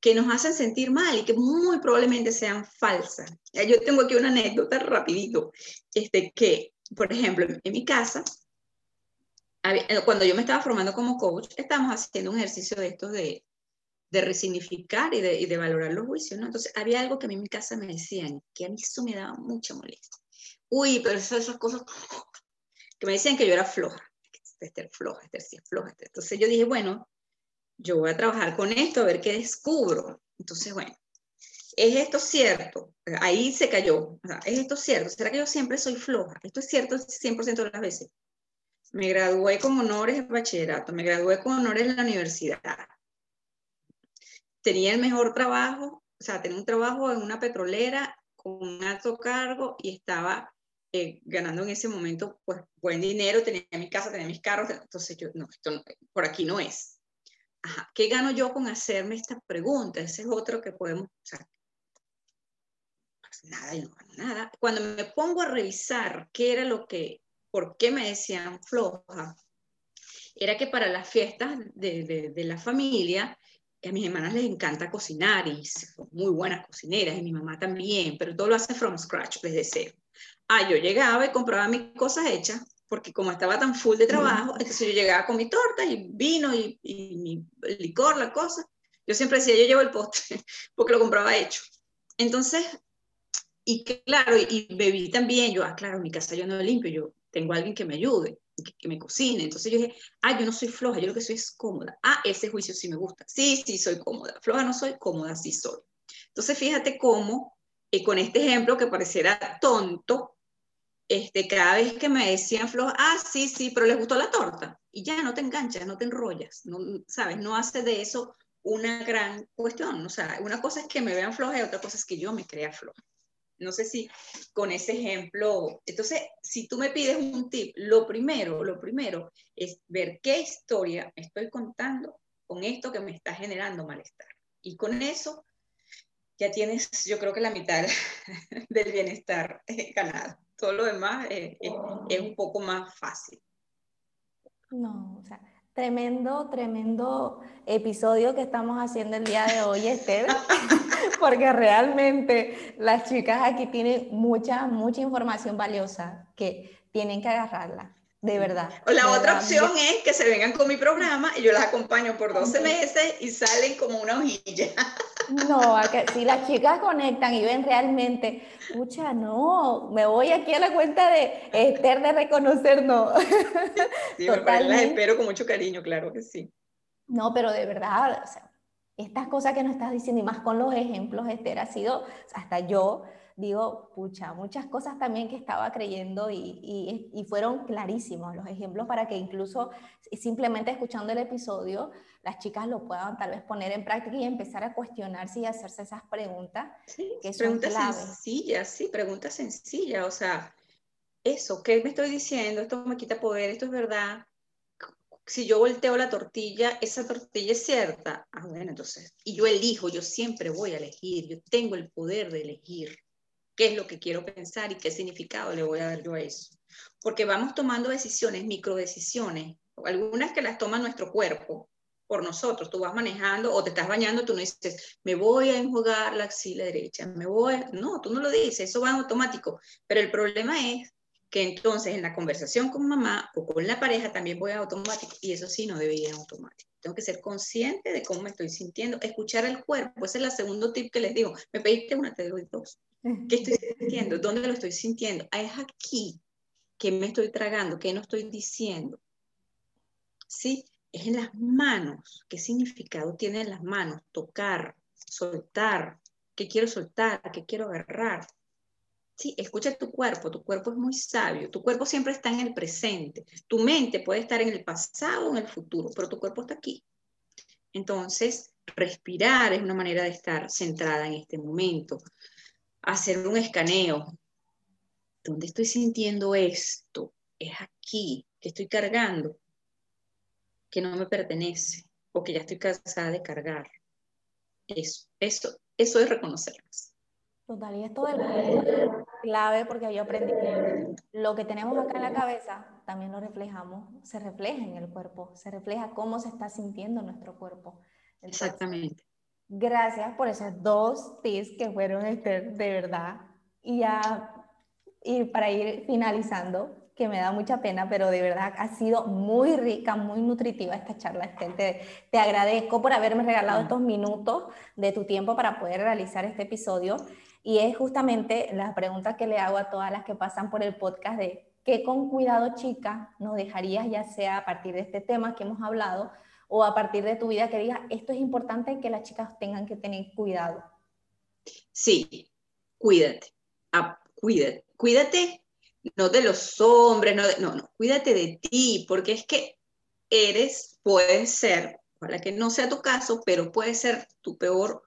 que nos hacen sentir mal y que muy probablemente sean falsas. Yo tengo aquí una anécdota rapidito, este, que, por ejemplo, en mi casa, cuando yo me estaba formando como coach, estábamos haciendo un ejercicio de estos de, de resignificar y de, y de, valorar los juicios, ¿no? Entonces, había algo que a mí en mi casa me decían, que a mí eso me daba mucha molestia. Uy, pero esas, esas cosas *laughs* que me decían que yo era floja. Esther floja, Esther sí es floja. Entonces yo dije, bueno, yo voy a trabajar con esto, a ver qué descubro. Entonces, bueno, ¿es esto cierto? Ahí se cayó. ¿Es esto cierto? ¿Será que yo siempre soy floja? ¿Esto es cierto 100% de las veces? Me gradué con honores en bachillerato, me gradué con honores en la universidad. Tenía el mejor trabajo, o sea, tenía un trabajo en una petrolera con un alto cargo y estaba eh, ganando en ese momento pues buen dinero, tenía mi casa, tenía mis carros, entonces yo, no, esto por aquí no es. Ajá, ¿qué gano yo con hacerme esta pregunta? Ese es otro que podemos, o pues nada, yo no gano nada. Cuando me pongo a revisar qué era lo que ¿por qué me decían floja? Era que para las fiestas de, la familia, a mis hermanas les encanta cocinar y son muy buenas cocineras y mi mamá también, pero todo lo hace from scratch, desde cero. Ah, yo llegaba y compraba mis cosas hechas, porque como estaba tan full de trabajo, entonces yo llegaba con mi torta y vino y, mi licor, la cosa. Yo siempre decía, yo llevo el postre, *laughs* porque lo compraba hecho. Entonces, y claro, y bebí también, yo, ah, claro, mi casa yo no limpio, yo tengo alguien que me ayude, que, me cocine. Entonces yo dije, ah, yo no soy floja, yo lo que soy es cómoda. Ah, ese juicio sí me gusta. Sí, sí, soy cómoda. Floja no soy, cómoda sí soy. Entonces fíjate cómo, eh, con este ejemplo que pareciera tonto, este, cada vez que me decían floja, ah, sí, sí, pero les gustó la torta. Y ya no te enganchas, no te enrollas, no, ¿sabes? No hace de eso una gran cuestión. O sea, una cosa es que me vean floja y otra cosa es que yo me crea floja. No sé si con ese ejemplo, entonces, si tú me pides un tip, lo primero, lo primero es ver qué historia estoy contando con esto que me está generando malestar. Y con eso ya tienes, yo creo que la mitad *laughs* del bienestar *laughs* ganado. Todo lo demás es un poco más fácil. No, o sea, tremendo, tremendo episodio que estamos haciendo el día de hoy, Esther. *laughs* porque realmente las chicas aquí tienen mucha, mucha información valiosa que tienen que agarrarla. De verdad. O la otra opción es que se vengan con mi programa y yo las acompaño por 12 meses y salen como una hojilla. *laughs* No, si las chicas conectan y ven realmente, pucha, no, me voy aquí a la cuenta de Esther de reconocer, no. *laughs* Sí, las espero con mucho cariño, claro que sí. No, pero de verdad, o sea, estas cosas que nos estás diciendo y más con los ejemplos, Esther, ha sido, hasta yo digo, pucha, muchas cosas también que estaba creyendo y, y, fueron clarísimos los ejemplos para que incluso simplemente escuchando el episodio, las chicas lo puedan tal vez poner en práctica y empezar a cuestionarse y hacerse esas preguntas. Sí, que son preguntas sencillas, sí, preguntas sencillas, o sea, eso, ¿qué me estoy diciendo? Esto me quita poder, esto es verdad, si yo volteo la tortilla, esa tortilla es cierta. Ah, bueno, entonces, y yo elijo, yo siempre voy a elegir, yo tengo el poder de elegir qué es lo que quiero pensar y qué significado le voy a dar yo a eso. Porque vamos tomando decisiones, microdecisiones, algunas que las toma nuestro cuerpo por nosotros. Tú vas manejando o te estás bañando, tú no dices, me voy a enjuagar la axila derecha, me voy. No, tú no lo dices, eso va en automático. Pero el problema es que entonces en la conversación con mamá o con la pareja también voy a automático y eso sí no debería automático. Tengo que ser consciente de cómo me estoy sintiendo, escuchar al cuerpo. Ese es el segundo tip que les digo. Me pediste una, te doy dos. ¿Qué estoy sintiendo? ¿Dónde lo estoy sintiendo? Ah, es aquí. ¿Qué me estoy tragando? ¿Qué no estoy diciendo? ¿Sí? Es en las manos. ¿Qué significado tienen las manos? Tocar, soltar. ¿Qué quiero soltar? ¿Qué quiero agarrar? Sí, escucha tu cuerpo, tu cuerpo es muy sabio, tu cuerpo siempre está en el presente, tu mente puede estar en el pasado o en el futuro, pero tu cuerpo está aquí. Entonces, respirar es una manera de estar centrada en este momento, hacer un escaneo. ¿Dónde estoy sintiendo esto? Es aquí, que estoy cargando. que no me pertenece o que ya estoy cansada de cargar. Eso, eso, eso es reconocerlas. Total, y esto es clave porque yo aprendí que lo que tenemos acá en la cabeza también lo reflejamos, se refleja en el cuerpo, se refleja cómo se está sintiendo nuestro cuerpo. Exactamente. Gracias por esos dos tips que fueron de verdad. Y ya y para ir finalizando, que me da mucha pena, pero de verdad ha sido muy rica, muy nutritiva esta charla. Te, te agradezco por haberme regalado mm. estos minutos de tu tiempo para poder realizar este episodio. Y es justamente la pregunta que le hago a todas las que pasan por el podcast de qué con cuidado chica nos dejarías, ya sea a partir de este tema que hemos hablado o a partir de tu vida que digas, esto es importante que las chicas tengan que tener cuidado. Sí, cuídate, ah, cuídate, cuídate no de los hombres, no, no, no, cuídate de ti, porque es que eres, puede ser, para que no sea tu caso, pero puede ser tu peor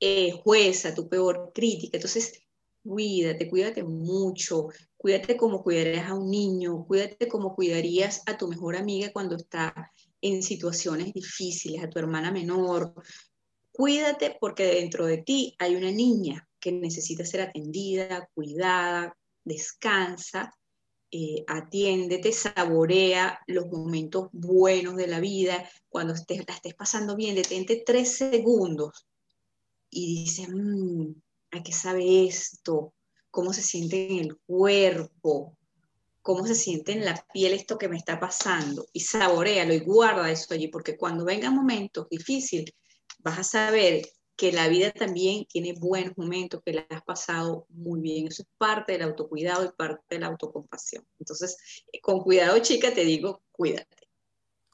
eh, jueza, tu peor crítica. Entonces, cuídate, cuídate mucho, cuídate como cuidarías a un niño, cuídate como cuidarías a tu mejor amiga cuando está en situaciones difíciles, a tu hermana menor. Cuídate porque dentro de ti hay una niña que necesita ser atendida, cuidada, descansa, eh, atiéndete, saborea los momentos buenos de la vida. Cuando estés, la estés pasando bien, detente tres segundos y dice, mmm, ¿a qué sabe esto? ¿Cómo se siente en el cuerpo? ¿Cómo se siente en la piel esto que me está pasando? Y saborealo y guarda eso allí, porque cuando vengan momentos difíciles, vas a saber que la vida también tiene buenos momentos, que la has pasado muy bien. Eso es parte del autocuidado y parte de la autocompasión. Entonces, con cuidado, chica, te digo, cuídate.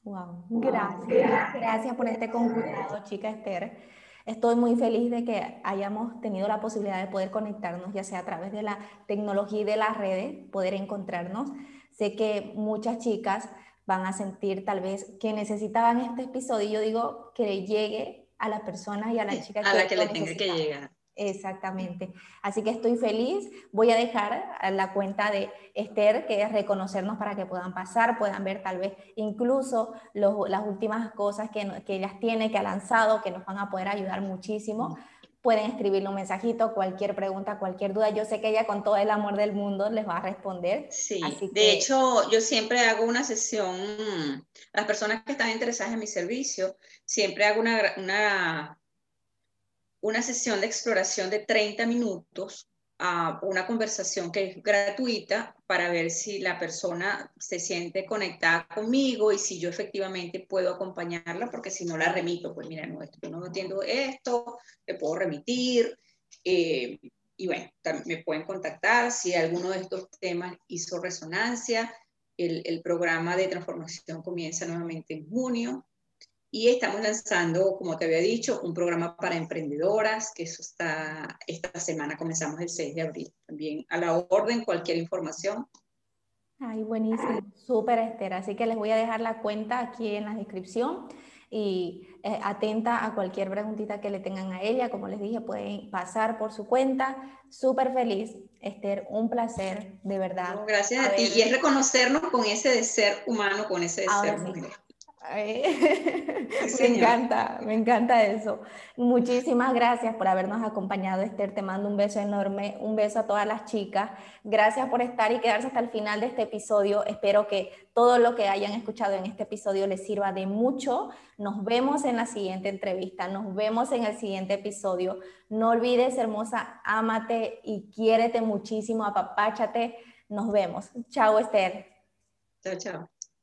Wow, gracias. Gracias por este con cuidado, chica Esther. Estoy muy feliz de que hayamos tenido la posibilidad de poder conectarnos, ya sea a través de la tecnología y de las redes, poder encontrarnos. Sé que muchas chicas van a sentir tal vez que necesitaban este episodio y yo digo que llegue a la persona y a la *laughs* chica a la que le tenga que llegar. Exactamente. Así que estoy feliz. Voy a dejar la cuenta de Esther, que es reconocernos para que puedan pasar, puedan ver tal vez incluso las últimas cosas que, que ellas tienen, que ha lanzado, que nos van a poder ayudar muchísimo. Pueden escribirle un mensajito, cualquier pregunta, cualquier duda. Yo sé que ella con todo el amor del mundo les va a responder. Sí, de hecho, yo siempre hago una sesión, las personas que están interesadas en mi servicio, siempre hago una, una, una sesión de exploración de 30 minutos, a una conversación que es gratuita para ver si la persona se siente conectada conmigo y si yo efectivamente puedo acompañarla, porque si no la remito, pues mira, no, esto, no entiendo esto, te puedo remitir. Eh, y bueno, me pueden contactar si alguno de estos temas hizo resonancia. El programa de transformación comienza nuevamente en junio y estamos lanzando, como te había dicho, un programa para emprendedoras, que eso está, esta semana comenzamos el 6 de abril. También a la orden, cualquier información. Ay, buenísimo, súper Esther. Así que les voy a dejar la cuenta aquí en la descripción y eh, atenta a cualquier preguntita que le tengan a ella. Como les dije, pueden pasar por su cuenta. Súper feliz, Esther, un placer, de verdad. gracias a, ti. Y es reconocernos con ese de ser humano, con ese de ser mujer. *laughs* me encanta, me encanta eso. Muchísimas gracias por habernos acompañado, Esther. Te mando un beso enorme, un beso a todas las chicas. Gracias por estar y quedarse hasta el final de este episodio. Espero que todo lo que hayan escuchado en este episodio les sirva de mucho. Nos vemos en la siguiente entrevista, nos vemos en el siguiente episodio. No olvides, hermosa, ámate y quiérete muchísimo, apapáchate. Nos vemos. Chao, Esther. Chao, chao.